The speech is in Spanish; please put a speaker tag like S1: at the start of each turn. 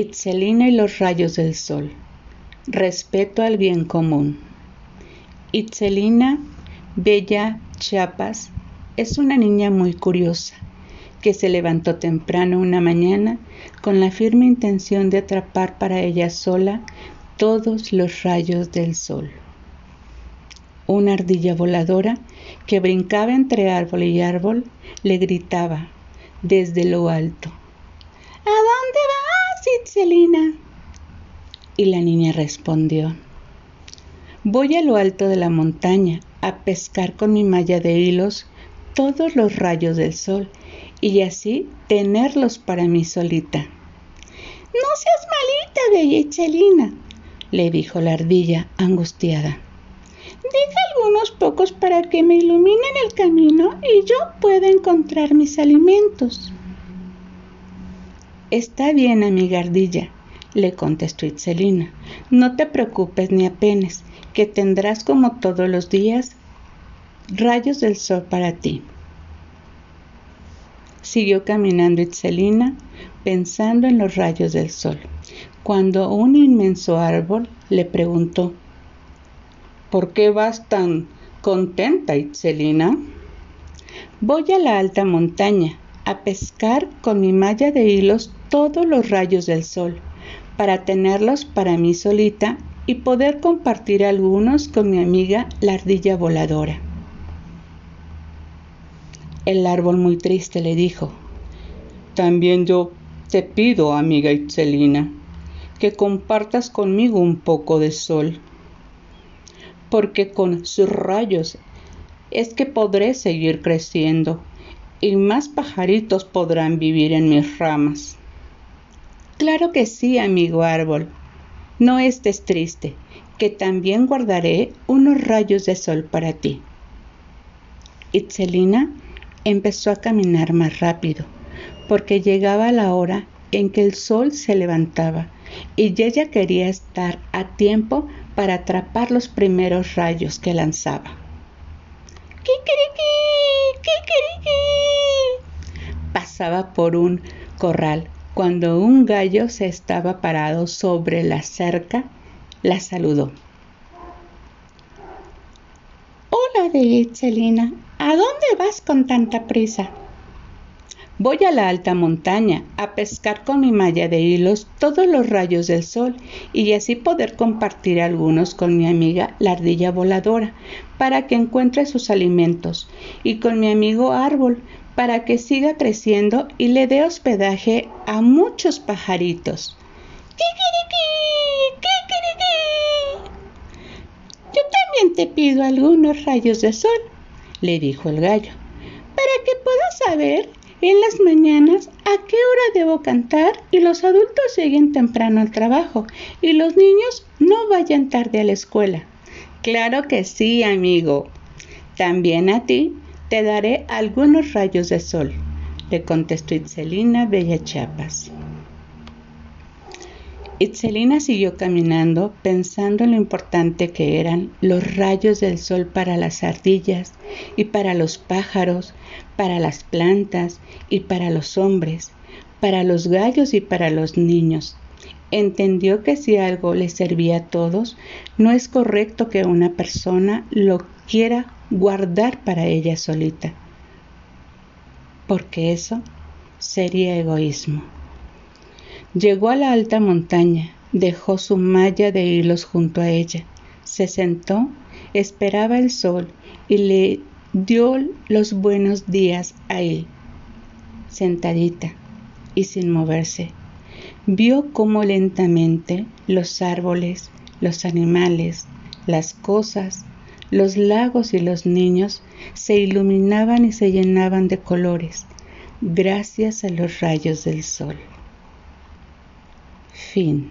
S1: Itzelina y los rayos del sol. Respeto al bien común. Itzelina, Bella Chiapas, es una niña muy curiosa que se levantó temprano una mañana con la firme intención de atrapar para ella sola todos los rayos del sol. Una ardilla voladora que brincaba entre árbol y árbol le gritaba desde lo alto. ¿A dónde vas, Y la niña respondió, voy a lo alto de la montaña a pescar con mi malla de hilos todos los rayos del sol y así tenerlos para mí solita. No seas malita, bella Itzelina, le dijo la ardilla angustiada. Deja algunos pocos para que me iluminen el camino y yo pueda encontrar mis alimentos. Está bien, amiga ardilla, le contestó Itzelina. No te preocupes ni apenes, que tendrás como todos los días rayos del sol para ti. Siguió caminando Itzelina pensando en los rayos del sol, cuando un inmenso árbol le preguntó, ¿Por qué vas tan contenta, Itzelina? Voy a la alta montaña a pescar con mi malla de hilos todos los rayos del sol, para tenerlos para mí solita y poder compartir algunos con mi amiga la ardilla voladora. El árbol muy triste le dijo, También yo te pido, amiga Itzelina, que compartas conmigo un poco de sol, porque con sus rayos es que podré seguir creciendo y más pajaritos podrán vivir en mis ramas. Claro que sí, amigo árbol, no estés triste, que también guardaré unos rayos de sol para ti. Itzelina empezó a caminar más rápido, porque llegaba la hora en que el sol se levantaba y ella quería estar a tiempo para atrapar los primeros rayos que lanzaba. ¡Kikiriki! ¡Kikiriki! Pasaba por un corral cuando un gallo se estaba parado sobre la cerca, la saludó. Hola, de Celina, ¿A dónde vas con tanta prisa? Voy a la alta montaña a pescar con mi malla de hilos todos los rayos del sol y así poder compartir algunos con mi amiga la ardilla voladora para que encuentre sus alimentos y con mi amigo árbol para que siga creciendo y le dé hospedaje a muchos pajaritos. ¡Kikiriki! ¡Kikiriki! Yo también te pido algunos rayos de sol le dijo el gallo, para que pueda saber en las mañanas a qué hora debo cantar y los adultos lleguen temprano al trabajo y los niños no vayan tarde a la escuela. Claro que sí, amigo. También a ti te daré algunos rayos de sol, le contestó Itzelina Bella Chiapas. Itzelina siguió caminando pensando en lo importante que eran los rayos del sol para las ardillas y para los pájaros, para las plantas y para los hombres, para los gallos y para los niños. Entendió que si algo le servía a todos, no es correcto que una persona lo quiera guardar para ella solita, porque eso sería egoísmo. Llegó a la alta montaña, dejó su malla de hilos junto a ella, se sentó, esperaba el sol y le dio los buenos días a él. Sentadita y sin moverse, vio cómo lentamente los árboles, los animales, las cosas, los lagos y los niños se iluminaban y se llenaban de colores gracias a los rayos del sol. Fin.